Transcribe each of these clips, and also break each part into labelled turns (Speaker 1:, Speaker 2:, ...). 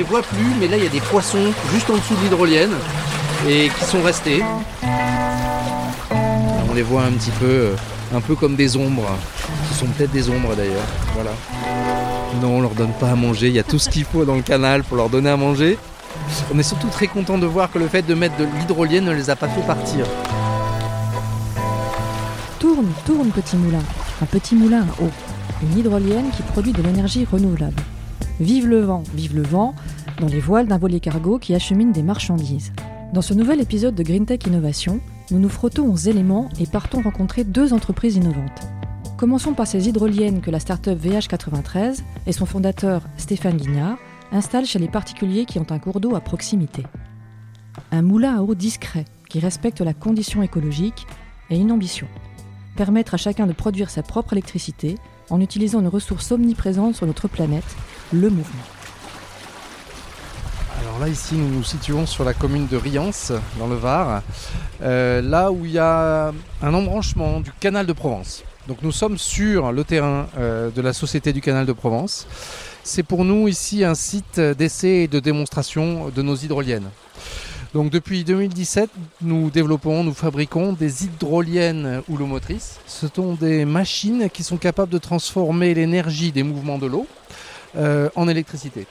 Speaker 1: les voit plus, mais là il y a des poissons juste en dessous de l'hydrolienne et qui sont restés. On les voit un petit peu, euh, un peu comme des ombres. Ce sont peut-être des ombres d'ailleurs. Voilà. Non, on leur donne pas à manger. Il y a tout ce qu'il faut dans le canal pour leur donner à manger. On est surtout très content de voir que le fait de mettre de l'hydrolienne ne les a pas fait partir.
Speaker 2: Tourne, tourne, petit moulin. Un petit moulin à eau. Une hydrolienne qui produit de l'énergie renouvelable. Vive le vent, vive le vent, dans les voiles d'un voilier cargo qui achemine des marchandises. Dans ce nouvel épisode de Green Tech Innovation, nous nous frottons aux éléments et partons rencontrer deux entreprises innovantes. Commençons par ces hydroliennes que la start-up VH93 et son fondateur Stéphane Guignard installent chez les particuliers qui ont un cours d'eau à proximité. Un moulin à eau discret qui respecte la condition écologique et une ambition permettre à chacun de produire sa propre électricité en utilisant une ressource omniprésente sur notre planète, le mouvement.
Speaker 1: Alors là, ici, nous nous situons sur la commune de Riance, dans le Var, euh, là où il y a un embranchement du canal de Provence. Donc nous sommes sur le terrain euh, de la Société du canal de Provence. C'est pour nous ici un site d'essai et de démonstration de nos hydroliennes. Donc depuis 2017, nous développons, nous fabriquons des hydroliennes houlomotrices. Ce sont des machines qui sont capables de transformer l'énergie des mouvements de l'eau en électricité.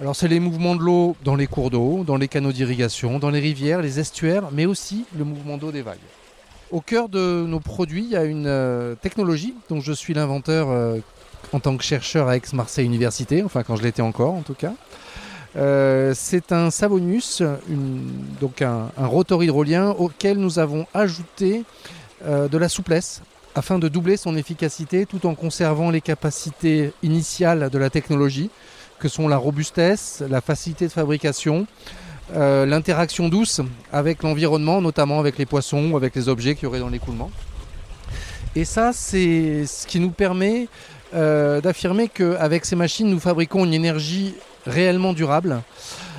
Speaker 1: Alors c'est les mouvements de l'eau dans les cours d'eau, dans les canaux d'irrigation, dans les rivières, les estuaires, mais aussi le mouvement d'eau des vagues. Au cœur de nos produits, il y a une euh, technologie dont je suis l'inventeur euh, en tant que chercheur à Aix-Marseille Université, enfin quand je l'étais encore en tout cas. Euh, c'est un Savonius, donc un, rotor hydrolien auquel nous avons ajouté euh, de la souplesse afin de doubler son efficacité tout en conservant les capacités initiales de la technologie, que sont la robustesse, la facilité de fabrication, euh, l'interaction douce avec l'environnement, notamment avec les poissons ou avec les objets qui auraient dans l'écoulement. Et ça, c'est ce qui nous permet d'affirmer qu'avec ces machines, nous fabriquons une énergie réellement durable.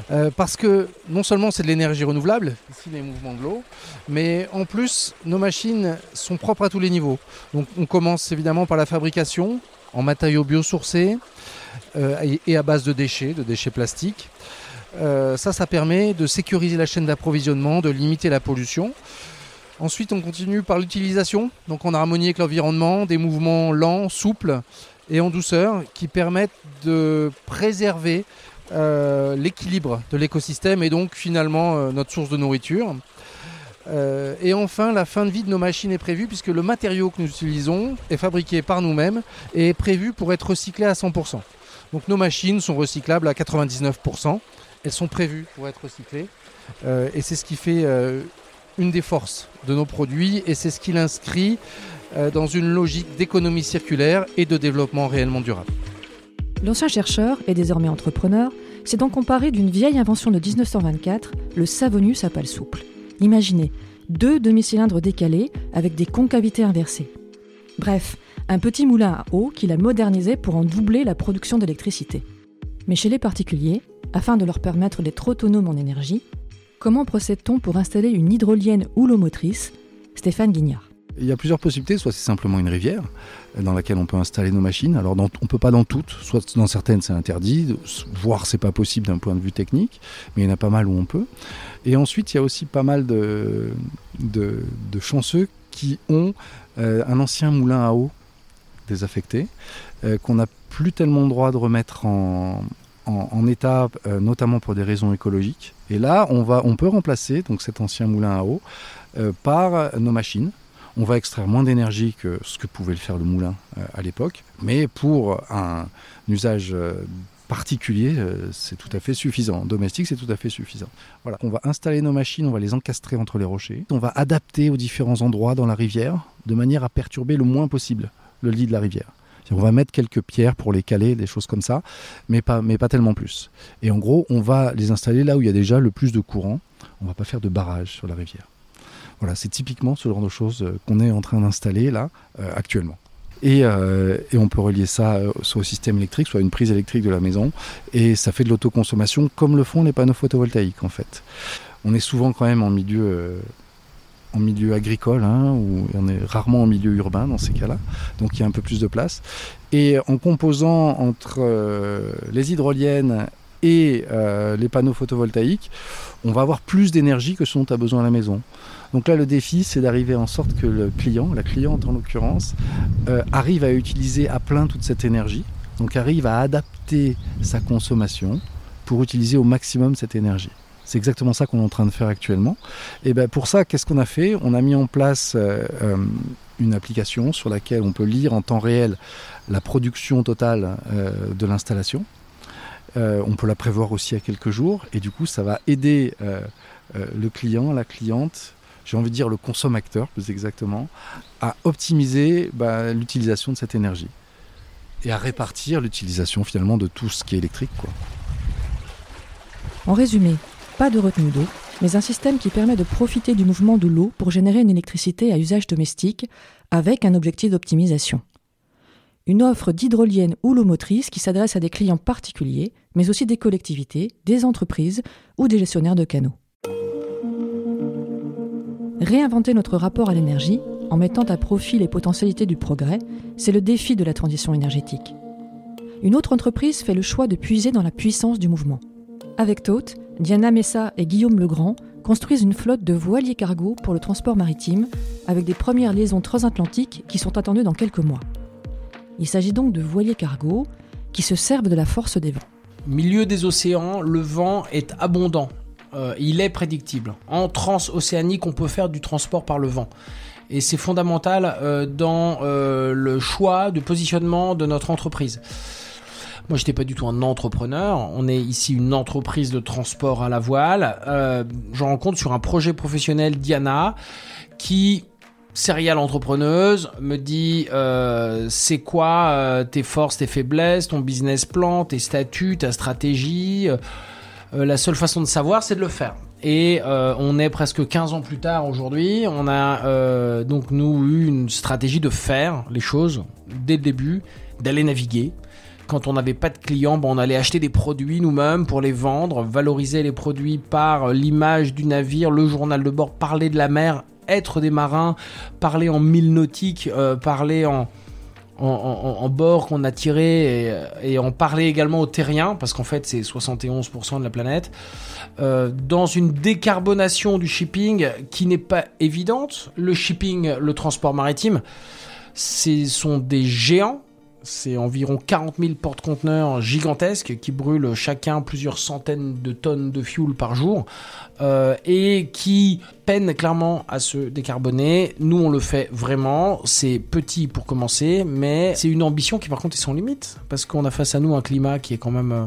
Speaker 1: Euh, parce que non seulement c'est de l'énergie renouvelable, ici les mouvements de l'eau, mais en plus nos machines sont propres à tous les niveaux. Donc on commence évidemment par la fabrication en matériaux biosourcés euh, et, à base de déchets, de déchets plastiques. Euh, ça, ça permet de sécuriser la chaîne d'approvisionnement, de limiter la pollution. Ensuite, on continue par l'utilisation, donc en harmonie avec l'environnement, des mouvements lents, souples, et en douceur qui permettent de préserver euh, l'équilibre de l'écosystème et donc finalement euh, notre source de nourriture. Euh, et enfin, la fin de vie de nos machines est prévue puisque le matériau que nous utilisons est fabriqué par nous-mêmes et est prévu pour être recyclé à 100%. Donc nos machines sont recyclables à 99%. Elles sont prévues pour être recyclées. et c'est ce qui fait une des forces de nos produits et c'est ce qui l'inscrit dans une logique d'économie circulaire et de développement réellement durable.
Speaker 2: L'ancien chercheur et désormais entrepreneur s'est donc comparé d'une vieille invention de 1924, le Savonius à pale souple. Imaginez, deux demi-cylindres décalés avec des concavités inversées. Bref, un petit moulin à eau qu'il a modernisé pour en doubler la production d'électricité. Mais chez les particuliers, afin de leur permettre d'être autonomes en énergie, comment procède-t-on pour installer une hydrolienne houlomotrice? Stéphane Guignard.
Speaker 3: Il y a plusieurs possibilités, soit c'est simplement une rivière dans laquelle on peut installer nos machines. Alors on on peut pas dans toutes, soit dans certaines c'est interdit, voire c'est pas possible d'un point de vue technique, mais il y en a pas mal où on peut. Et ensuite il y a aussi pas mal de, chanceux qui ont euh, un ancien moulin à eau désaffecté euh, qu'on n'a plus tellement le droit de remettre en, état, euh, notamment pour des raisons écologiques. Et là, on, va, on peut remplacer donc cet ancien moulin à eau par nos machines on va extraire moins d'énergie que ce que pouvait le faire le moulin euh, à l'époque, mais pour un, usage euh, particulier, euh, c'est tout à fait suffisant. Domestique, c'est tout à fait suffisant. Voilà, on va installer nos machines, on va les encastrer entre les rochers, on va adapter aux différents endroits dans la rivière de manière à perturber le moins possible le lit de la rivière. On va mettre quelques pierres pour les caler, des choses comme ça, mais pas, mais pas tellement plus. Et en gros, on va les installer là où il y a déjà le plus de courant. On va pas faire de barrage sur la rivière. Voilà, c'est typiquement ce genre de choses euh, qu'on est en train d'installer là euh, actuellement. Euh, et, on peut relier ça soit au système électrique, soit à une prise électrique de la maison. Et ça fait de l'autoconsommation comme le font les panneaux photovoltaïques en fait. On est souvent quand même en milieu, en milieu agricole, hein, on est rarement en milieu urbain dans ces cas-là. Donc il y a un peu plus de place. Et en composant entre les hydroliennes et les panneaux photovoltaïques, on va avoir plus d'énergie que ce dont a besoin la maison. Donc là, le défi, c'est d'arriver en sorte que le client, la cliente en l'occurrence, arrive à utiliser à plein toute cette énergie, donc arrive à adapter sa consommation pour utiliser au maximum cette énergie. C'est exactement ça qu'on est en train de faire actuellement. Et ben pour ça, qu'est-ce qu'on a fait? On a mis en place euh, euh, une application sur laquelle on peut lire en temps réel la production totale euh, de l'installation. On peut la prévoir aussi à quelques jours et du coup ça va aider le client, la cliente, j'ai envie de dire le consommateur plus exactement, à optimiser bah, l'utilisation de cette énergie et à répartir l'utilisation finalement de tout ce qui est électrique.
Speaker 2: En résumé, pas de retenue d'eau, mais un système qui permet de profiter du mouvement de l'eau pour générer une électricité à usage domestique avec un objectif d'optimisation. Une offre d'hydrolienne ou l'eau motrice qui s'adresse à des clients particuliers, mais aussi des collectivités, des entreprises ou des gestionnaires de canaux. Réinventer notre rapport à l'énergie en mettant à profit les potentialités du progrès, c'est le défi de la transition énergétique. Une autre entreprise fait le choix de puiser dans la puissance du mouvement. Avec Tote, Diana Messa et Guillaume Legrand construisent une flotte de voiliers cargo pour le transport maritime, avec des premières liaisons transatlantiques qui sont attendues dans quelques mois. Il s'agit donc de voiliers cargo qui se servent de la force des vents.
Speaker 4: Milieu des océans, le vent est abondant. Euh, il est prédictible. En transocéanique, on peut faire du transport par le vent. Et c'est fondamental euh, dans euh, le choix de positionnement de notre entreprise. Moi, j'étais pas du tout un entrepreneur. On est ici une entreprise de transport à la voile. Euh, je rencontre sur un projet professionnel Diana qui serial entrepreneuse, me dit euh, c'est quoi euh, tes forces, tes faiblesses, ton business plan, tes statuts, ta stratégie. Euh, la seule façon de savoir, c'est de le faire. Et on est presque 15 ans plus tard aujourd'hui. On a donc nous eu une stratégie de faire les choses dès le début, d'aller naviguer, quand on n'avait pas de clients, on allait acheter des produits nous-mêmes pour les vendre, valoriser les produits par l'image du navire, le journal de bord, parler de la mer, être des marins, parler en mille nautiques, euh, parler en, en, bord qu'on a tiré et, en parler également aux terriens, parce qu'en fait c'est 71% de la planète, euh, dans une décarbonation du shipping qui n'est pas évidente. Le shipping, le transport maritime, ce sont des géants c'est environ 40 000 porte-conteneurs gigantesques qui brûlent chacun plusieurs centaines de tonnes de fuel par jour euh, et qui peinent clairement à se décarboner. Nous, on le fait vraiment. C'est petit pour commencer, mais c'est une ambition qui, par contre, est sans limite parce qu'on a face à nous un climat qui est quand même euh,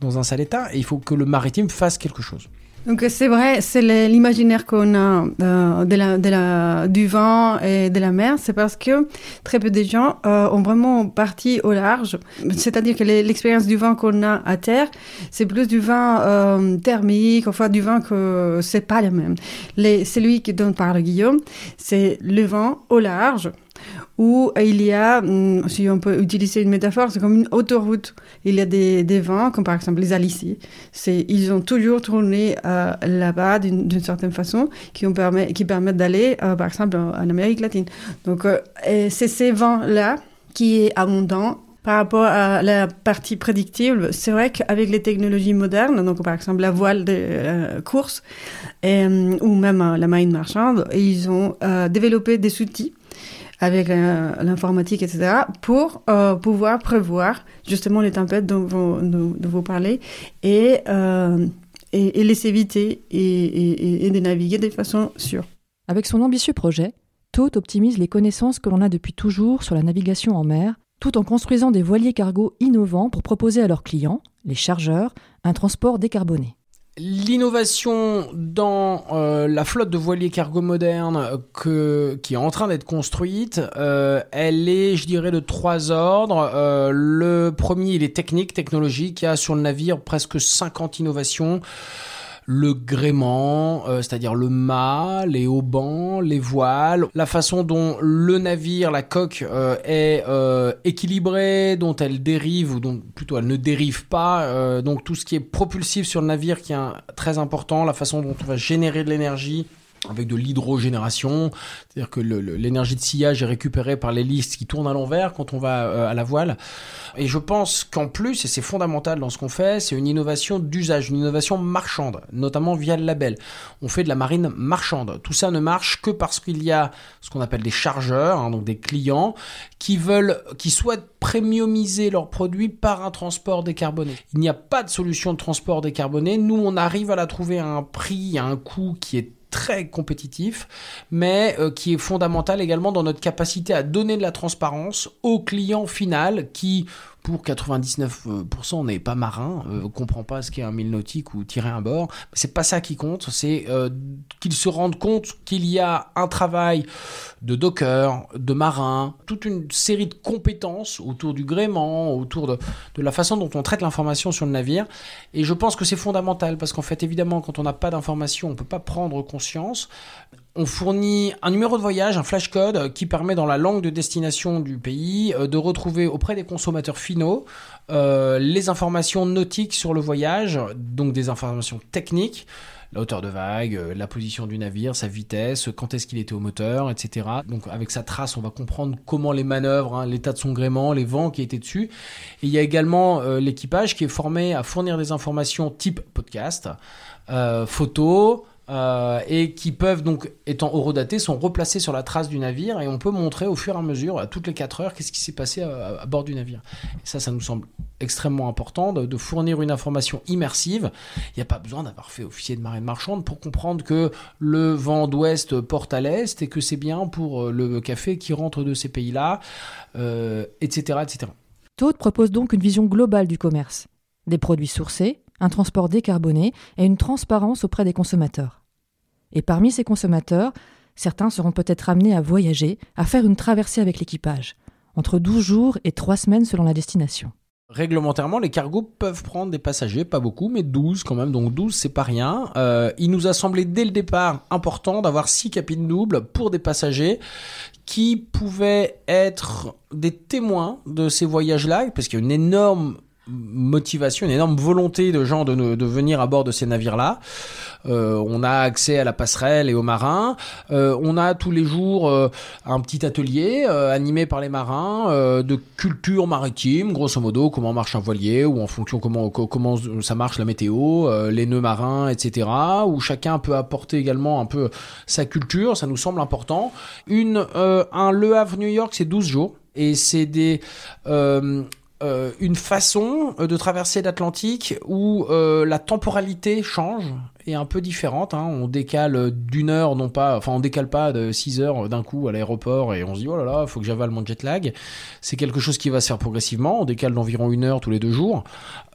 Speaker 4: dans un sale état et il faut que le maritime fasse quelque chose.
Speaker 5: Donc c'est vrai, c'est l'imaginaire qu'on a euh, de la, de la, du vent et de la mer, c'est parce que très peu de gens euh, ont vraiment parti au large. C'est-à-dire que l'expérience du vent qu'on a à terre, c'est plus du vent euh, thermique, enfin du vent que c'est pas le même. Les, celui dont parle Guillaume, c'est le vent au large où il y a, hum, si on peut utiliser une métaphore, c'est comme une autoroute. Il y a des, des vents, comme par exemple les Alicis. Ils ont toujours tourné euh, là-bas d'une certaine façon qui, permet, qui permettent d'aller, euh, par exemple, en, Amérique latine. Donc, euh, c'est ces vents-là qui est abondant par rapport à la partie prédictible, c'est vrai qu'avec les technologies modernes, donc par exemple la voile de course ou même la marine marchande, ils ont développé des outils avec euh, l'informatique, etc., pour euh, pouvoir prévoir justement les tempêtes dont vous, parlez et, euh, et, les éviter et, et, naviguer de façon sûre.
Speaker 2: Avec son ambitieux projet, TOT optimise les connaissances que l'on a depuis toujours sur la navigation en mer, tout en construisant des voiliers cargo innovants pour proposer à leurs clients, les chargeurs, un transport décarboné.
Speaker 4: L'innovation dans euh, la flotte de voiliers cargo moderne que, qui est en train d'être construite, euh, elle est, je dirais, de trois ordres. Euh, le premier, il est technique, technologique. Il y a sur le navire presque 50 innovations le gréement, euh, c'est-à-dire le mât, les haubans, les voiles, la façon dont le navire, la coque euh, est euh, équilibrée, dont elle dérive ou dont plutôt elle ne dérive pas, donc tout ce qui est propulsif sur le navire qui est très important, la façon dont on va générer de l'énergie avec de l'hydrogénération, c'est-à-dire que l'énergie de sillage est récupérée par l'hélice qui tourne à l'envers quand on va euh, à la voile. Et je pense qu'en plus, et c'est fondamental dans ce qu'on fait, c'est une innovation d'usage, une innovation marchande, notamment via le label. On fait de la marine marchande. Tout ça ne marche que parce qu'il y a ce qu'on appelle des chargeurs, hein, donc des clients, qui veulent, qui souhaitent premiumiser leurs produits par un transport décarboné. Il n'y a pas de solution de transport décarboné. Nous, on arrive à la trouver à un prix, à un coût qui est très compétitif, mais euh, qui est fondamental également dans notre capacité à donner de la transparence au client final qui, pour 99% n'est pas marin, euh, comprend pas ce qu'est un mille nautique ou tirer un bord. C'est pas ça qui compte, c'est euh, qu'ils se rendent compte qu'il y a un travail de docker, de marin, toute une série de compétences autour du gréement, autour de, de la façon dont on traite l'information sur le navire. Et je pense que c'est fondamental parce qu'en fait, évidemment, quand on n'a pas d'information, on peut pas prendre conscience on fournit un numéro de voyage, un flash code qui permet dans la langue de destination du pays euh, de retrouver auprès des consommateurs finaux euh, les informations nautiques sur le voyage, donc des informations techniques, la hauteur de vague, euh, la position du navire, sa vitesse, quand est-ce qu'il était au moteur, etc. Donc avec sa trace, on va comprendre comment les manœuvres, hein, l'état de son gréement, les vents qui étaient dessus. Et il y a également l'équipage qui est formé à fournir des informations type podcast, photos, euh, et qui peuvent donc, étant horodatés, sont replacés sur la trace du navire et on peut montrer au fur et à mesure, à toutes les 4 heures, qu'est-ce qui s'est passé à, bord du navire. Et ça, ça nous semble extrêmement important de, fournir une information immersive. Il n'y a pas besoin d'avoir fait officier de marine marchande pour comprendre que le vent d'ouest porte à l'est et que c'est bien pour euh, le café qui rentre de ces pays-là, euh, etc., etc.
Speaker 2: Todd propose donc une vision globale du commerce. Des produits sourcés, un transport décarboné et une transparence auprès des consommateurs. Et parmi ces consommateurs, certains seront peut-être amenés à voyager, à faire une traversée avec l'équipage, entre 12 jours et 3 semaines selon la destination.
Speaker 4: Réglementairement, les cargos peuvent prendre des passagers, pas beaucoup, mais 12 quand même, donc 12 c'est pas rien. Euh, il nous a semblé dès le départ important d'avoir 6 cabines doubles pour des passagers qui pouvaient être des témoins de ces voyages-là, parce qu'il y a une énorme motivation, une énorme volonté de gens de, de venir à bord de ces navires-là. Euh, on a accès à la passerelle et aux marins. Euh, on a tous les jours euh, un petit atelier animé par les marins de culture maritime, grosso modo, comment marche un voilier ou en fonction comment comment ça marche la météo, les nœuds marins, etc. Où chacun peut apporter également un peu sa culture. Ça nous semble important. Une un Le Havre New York, c'est 12 jours et c'est des euh, une façon euh, de traverser l'Atlantique où euh, la temporalité change est un peu différente. Hein. On décale d'une heure, non pas, enfin on décale pas de 6 heures d'un coup à l'aéroport et on se dit oh là là, faut que j'avale mon jet lag. C'est quelque chose qui va se faire progressivement. On décale d'environ une heure tous les deux jours.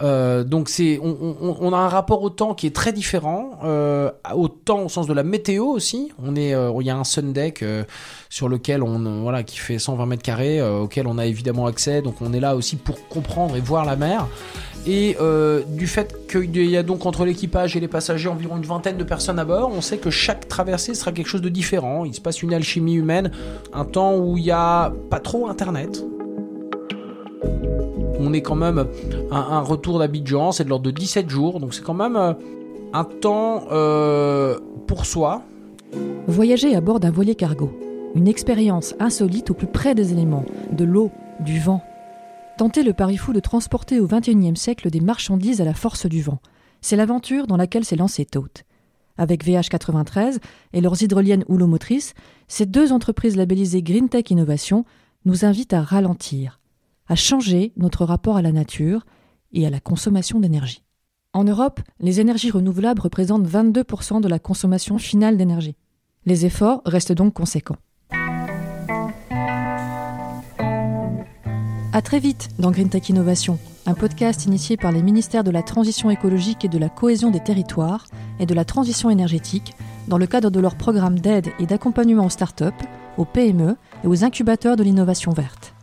Speaker 4: Euh, donc c'est, on, a un rapport au temps qui est très différent, euh, au temps au sens de la météo aussi. On est, euh, il y a un sun deck euh, sur lequel on, voilà, qui fait 120 mètres carrés, auquel on a évidemment accès. Donc on est là aussi pour comprendre et voir la mer. Et euh, du fait qu'il y a donc entre l'équipage et les passagers environ une vingtaine de personnes à bord, on sait que chaque traversée sera quelque chose de différent. Il se passe une alchimie humaine, un temps où il n'y a pas trop Internet. On est quand même un, retour d'Abidjan, c'est de l'ordre de 17 jours, donc c'est quand même euh, un temps euh, pour soi.
Speaker 2: Voyager à bord d'un voilier cargo, une expérience insolite au plus près des éléments, de l'eau, du vent, Tenter le pari fou de transporter au XXIe siècle des marchandises à la force du vent. C'est l'aventure dans laquelle s'est lancé Tote. Avec VH93 et leurs hydroliennes houlomotrices, ces deux entreprises labellisées Green Tech Innovation nous invitent à ralentir, à changer notre rapport à la nature et à la consommation d'énergie. En Europe, les énergies renouvelables représentent 22% de la consommation finale d'énergie. Les efforts restent donc conséquents. À très vite dans Green Tech Innovation, un podcast initié par les ministères de la Transition écologique et de la cohésion des territoires et de la transition énergétique dans le cadre de leur programme d'aide et d'accompagnement aux startups, aux PME et aux incubateurs de l'innovation verte.